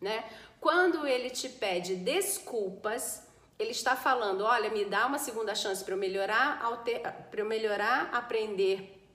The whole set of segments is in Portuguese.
né? Quando ele te pede desculpas, ele está falando, olha, me dá uma segunda chance para eu melhorar, para eu melhorar, aprender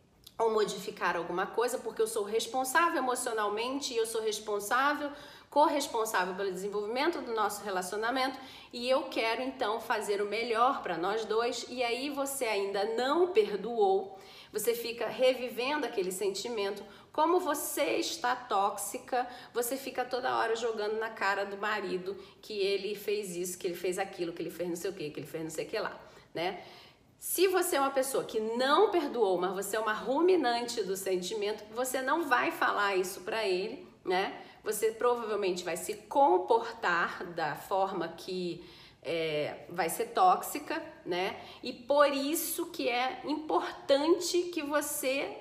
ou modificar alguma coisa, porque eu sou responsável emocionalmente e eu sou responsável, corresponsável pelo desenvolvimento do nosso relacionamento e eu quero então fazer o melhor para nós dois. E aí você ainda não perdoou, você fica revivendo aquele sentimento. Como você está tóxica, você fica toda hora jogando na cara do marido que ele fez isso, que ele fez aquilo, que ele fez não sei o que, que ele fez não sei o que lá, né? Se você é uma pessoa que não perdoou, mas você é uma ruminante do sentimento, você não vai falar isso para ele, né? Você provavelmente vai se comportar da forma que é, vai ser tóxica, né? E por isso que é importante que você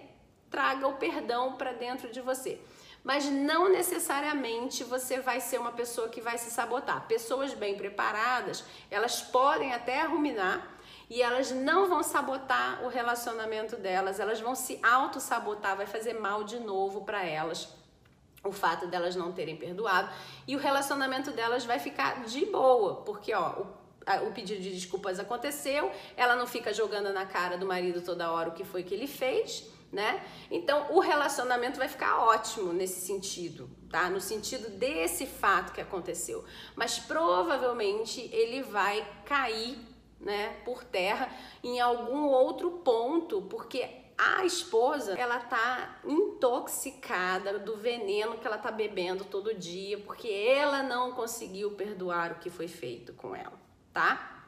traga o perdão para dentro de você. Mas não necessariamente você vai ser uma pessoa que vai se sabotar. Pessoas bem preparadas, elas podem até ruminar, e elas não vão sabotar o relacionamento delas, elas vão se auto-sabotar, vai fazer mal de novo para elas. O fato delas não terem perdoado e o relacionamento delas vai ficar de boa, porque ó, o, o pedido de desculpas aconteceu, ela não fica jogando na cara do marido toda hora o que foi que ele fez, né? Então o relacionamento vai ficar ótimo nesse sentido, tá? No sentido desse fato que aconteceu. Mas provavelmente ele vai cair né, por terra em algum outro ponto, porque a esposa, ela tá intoxicada do veneno que ela tá bebendo todo dia, porque ela não conseguiu perdoar o que foi feito com ela, tá?